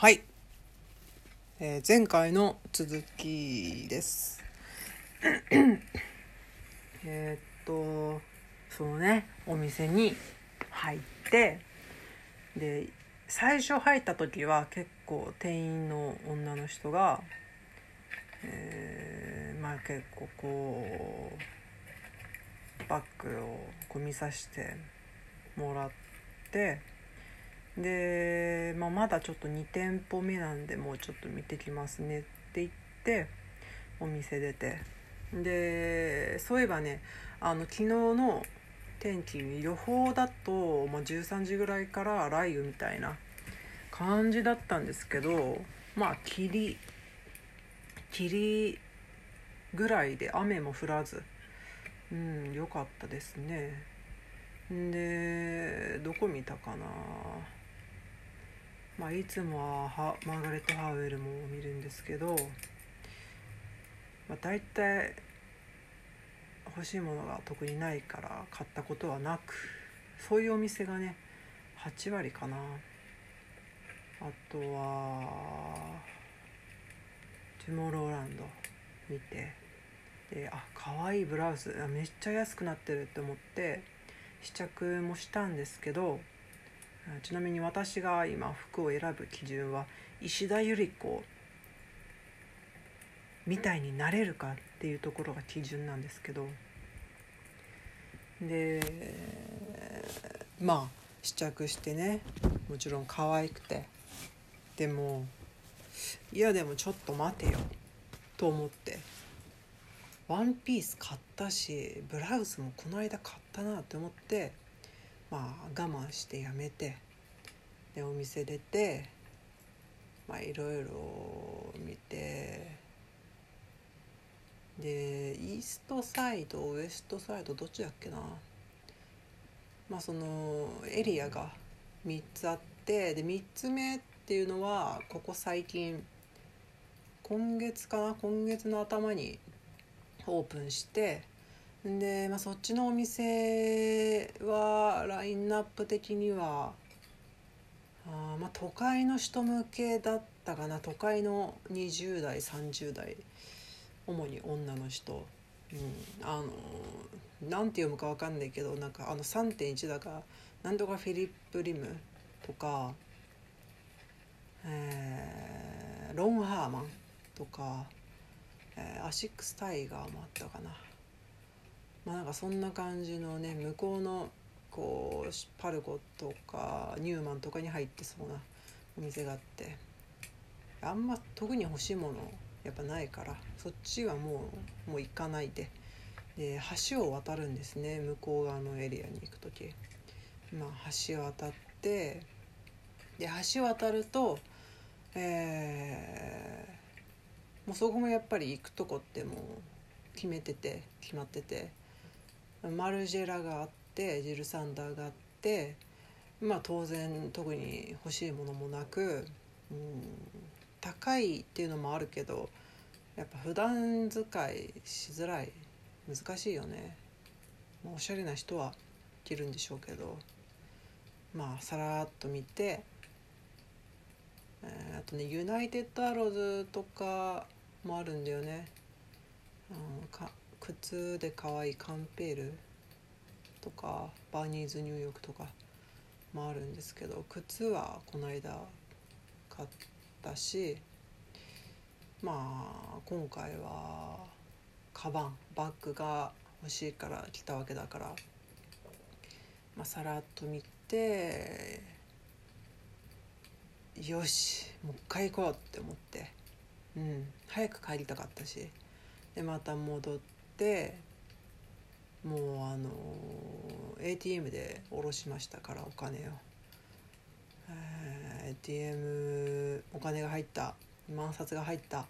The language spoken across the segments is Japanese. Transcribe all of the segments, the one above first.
はい、えー前回の続きです。えっとそのね。お店に入ってで最初入った時は結構店員の女の人が、えーまあ結構こうバッグをこう見させてもらってで、まあ、まだちょっと2店舗目なんでもうちょっと見てきますねって言ってお店出て。でそういえばねあの昨日の天気予報だと、まあ、13時ぐらいから雷雨みたいな感じだったんですけどまあ霧霧ぐらいで雨も降らずうん良かったですね。でどこ見たかな？まあいつもはマーガレット・ハーウエルも見るんですけど、まあ、大体欲しいものが特にないから買ったことはなくそういうお店がね8割かな。あとはトゥモローランド見てであ可愛いブラウスめっちゃ安くなってるって思って試着もしたんですけどちなみに私が今服を選ぶ基準は石田ゆり子みたいになれるかっていうところが基準なんですけど。でまあ試着してねもちろん可愛くて。でもいやでもちょっと待てよと思って。ワンピース買ったしブラウスもこの間買ったなって思って。まあ我慢してやめてでお店出てまあいろいろ見てでイーストサイドウエストサイドどっちだっけな。まあそのエリアが3つあってで3つ目っていうのはここ最近今月かな今月の頭にオープンしてで、まあ、そっちのお店はラインナップ的にはあまあ都会の人向けだったかな。都会の20代30代主に女の人、うん、あのなんて読むかわかんないけどなんかあの3.1だかなんとかフィリップ・リムとか、えーロン・ハーマンとか、えーアシックス・タイガーもあったかな。まあなんかそんな感じのね向こうのこうパルコとかニューマンとかに入ってそうなお店があって。あんま特に欲しいものやっぱないからそっちはもうもう行かないで。で橋を渡るんですね向こう側のエリアに行く時まあ橋を渡ってで橋を渡るとえーもうそこもやっぱり行くとこってもう決めてて決まってて。マルジェラがあってジルサンダーがあってまあ当然特に欲しいものもなく、うん、高いっていうのもあるけどやっぱ普段使いしづらい。難しいよね、まあ、おしゃれな人は着るんでしょうけどまあさらっと見てえーあとねユナイテッドアローズとかもあるんだよね、うん、か靴で可愛いカンペールとかバーニーズニューヨークとかもあるんですけど靴はこの間買ったしまあ今回はカバンバッグが欲しいから来たわけだから、まあ、さらっと見てよしもう一回行こうって思ってうん早く帰りたかったしでまた戻ってもうあの ATM で下ろしましたからお金を、えー ATM お金が入った万札が入った、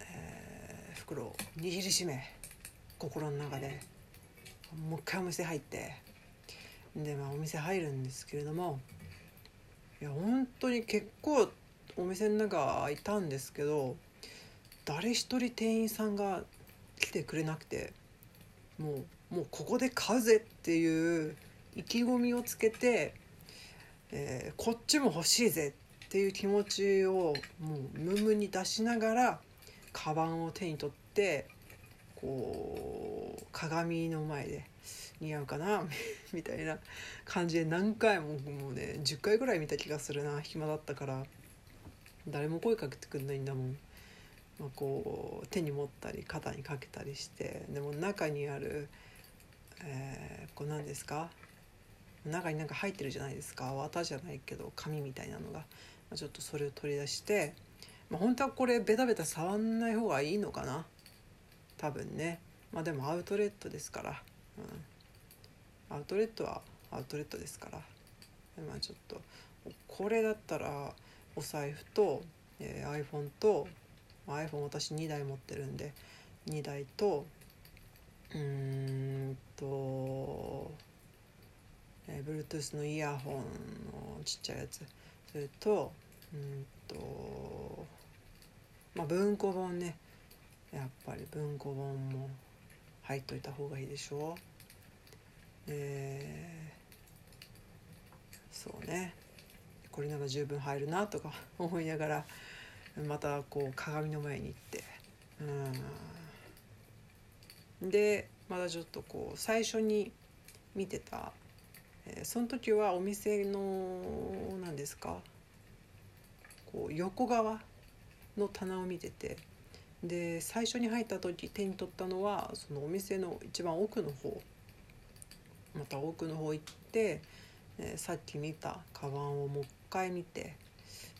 えー袋を握りしめ心の中でもう一回お店入ってでまあお店入るんですけれどもいや本当に結構お店の中いたんですけど誰一人店員さんが来てくれなくてもうもうここで買うぜっていう意気込みをつけて、えーこっちも欲しいぜっていう気持ちをもうムンムに出しながらカバンを手に取ってこう鏡の前で似合うかな みたいな感じで何回ももうね10回ぐらい見た気がするな暇だったから。誰も声かけてくんないんだもん、こう手に持ったり肩にかけたりしてでも中にある、えー、こう何ですか？中になんか入ってるじゃないですか？綿じゃないけど紙みたいなのが、ま、ちょっとそれを取り出して、まあ、本当はこれベタベタ触んない方がいいのかな？多分ね。まあでもアウトレットですから、うん、アウトレットはアウトレットですから。まあちょっとこれだったらお財布と、えー、iPhone と iPhone 私2台持ってるんで2台とうんと、えー、Bluetooth のイヤホンのちっちゃいやつ。それとうんとまあ文庫本ね。やっぱり文庫本も入っといた方がいいでしょ。うえー、そうね。これなら十分入るなとか思いながらまたこう鏡の前に行って。うん。でまだちょっとこう最初に見てた、えー、その時はお店の何ですか。こう横側の棚を見てて。で最初に入った時手に取ったのはそのお店の一番奥の方。また奥の方行って、えー、さっき見たカバンをもう一回見て。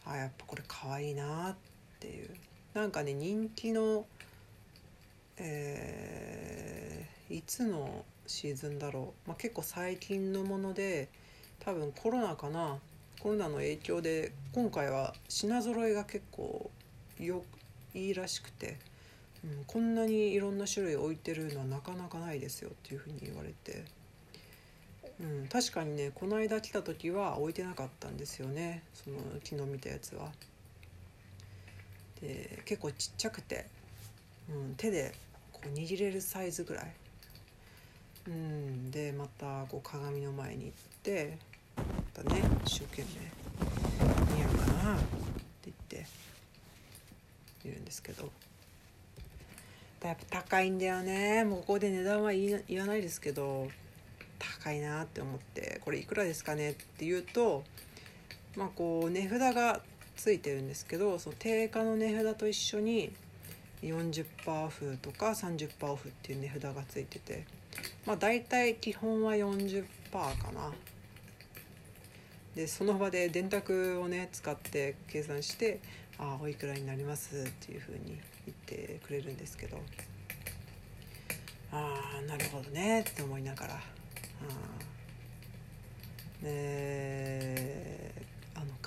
あやっぱこれかわいいなっていう。なんかね人気のえー、いつのシーズンだろう、まあ、結構最近のもので多分コロナかな。コロナの影響で今回は品揃えが結構よいいらしくて、うん、こんなにいろんな種類置いてるのはなかなかないですよっていうふうに言われて、うん、確かにねこの間来た時は置いてなかったんですよね。その昨日見たやつは。で結構ちっちゃくて、うん、手でこう握れるサイズぐらい。うん、でまたこう鏡の前に行ってまたね一生懸命似合うかなって言っているんですけどやっぱ高いんだよねもうここで値段は言わないですけど高いなって思ってこれいくらですかねって言うとまあこう値札がついてるんですけどその定価の値札と一緒に40%オフとか30%オフっていう値札がついててまあ大体基本は40%かな。でその場で電卓をね使って計算してあおいくらになりますっていうふうに言ってくれるんですけど。ああなるほどねって思いながら、あの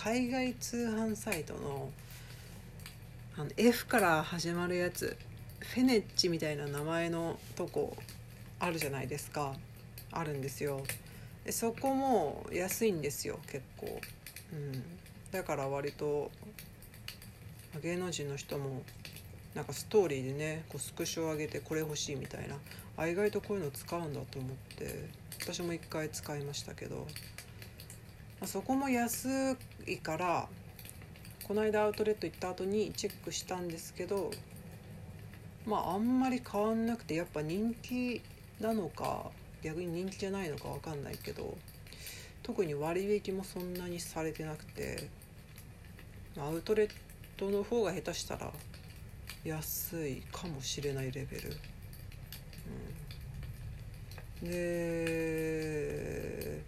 海外通販サイトのあの F から始まるやつフェネッチみたいな名前のとこあるじゃないですか。あるんですよ。でそこも安いんですよ結構、うん、だから割と芸能人の人もなんかストーリーでねこうスクショを上げてこれ欲しいみたいな。あ意外とこういうの使うんだと思って私も一回使いましたけど、そこも安いからこの間アウトレット行った後にチェックしたんですけどまああんまり変わんなくてやっぱ人気なのか逆に人気じゃないのか分かんないけど特に割引もそんなにされてなくてアウトレットの方が下手したら安いかもしれないレベル、うん、で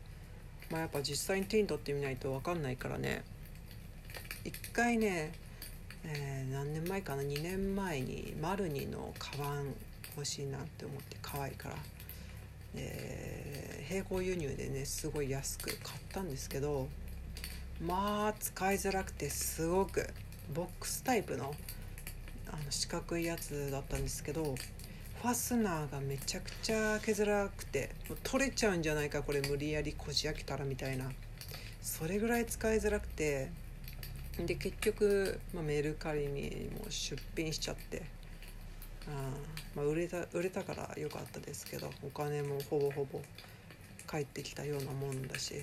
まあやっぱ実際に手に取ってみないと分かんないからね。一回ね、えー、何年前かな？2年前にマルニのカバン欲しいなって思って可愛いから、えー、並行輸入でねすごい安く買ったんですけどまあ使いづらくてすごくボックスタイプのあの四角いやつだったんですけどファスナーがめちゃくちゃ開けづらくて取れちゃうんじゃないかこれ無理やりこじ開けたらみたいな。それぐらい使いづらくてで結局、まあ、メルカリにも出品しちゃってあ、まあ、売れた売れたから良かったですけどお金もほぼほぼ返ってきたようなもんだし。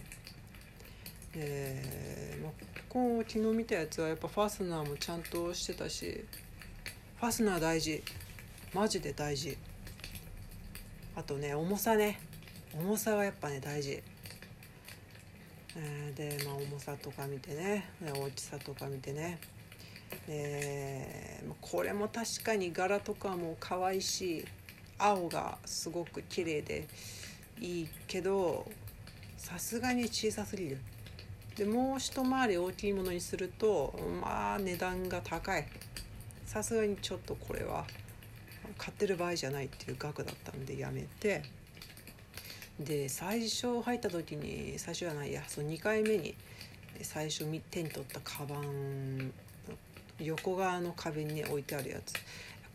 えーまあ、ここ昨日見たやつはやっぱファスナーもちゃんとしてたしファスナー大事。マジで大事。あとね重さね。重さはやっぱね大事。えー、で、まあ、重さとか見てね。大きさとか見てね。えー、これも確かに柄とかも可愛いし青がすごく綺麗でいいけどさすがに小さすぎる。でもう一回り大きいものにするとまあ値段が高い。さすがにちょっとこれは買ってる場合じゃないっていう額だったんでやめて。で最初入った時に最初じゃないやその2回目に最初手に取ったカバン横側の壁に、ね、置いてあるやつ。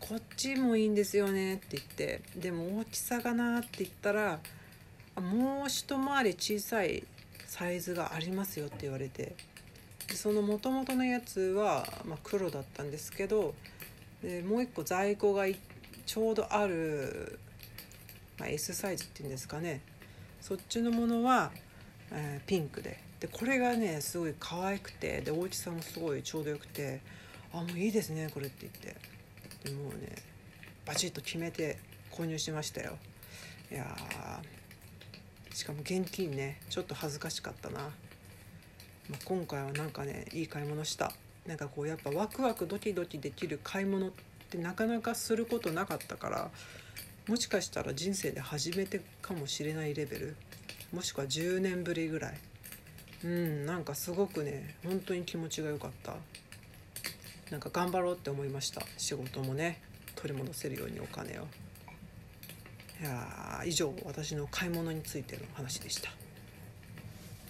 こっちもいいんですよねって言ってでも大きさがなって言ったらもう一回り小さいサイズがありますよって言われて。でそのもともとのやつは、まあ、黒だったんですけどでもう一個在庫がちょうどある、まあ、S サイズっていうんですかね。そっちのものは、えー、ピンクで。でこれがねすごい可愛くて。で大きさもすごいちょうどよくて「あもういいですねこれ」って言って。でもうねバチッと決めて購入しましたよ。いやしかも現金ねちょっと恥ずかしかったな、まあ、今回はなんかねいい買い物した。なんかこうやっぱワクワクドキドキできる買い物っってなかなかすることなかったからもしかしたら人生で初めてかもしれないレベルもしくは10年ぶりぐらい。うんなんかすごくね本当に気持ちが良かった。なんか頑張ろうって思いました。仕事もね取り戻せるようにお金を。いや以上私の買い物についての話でした。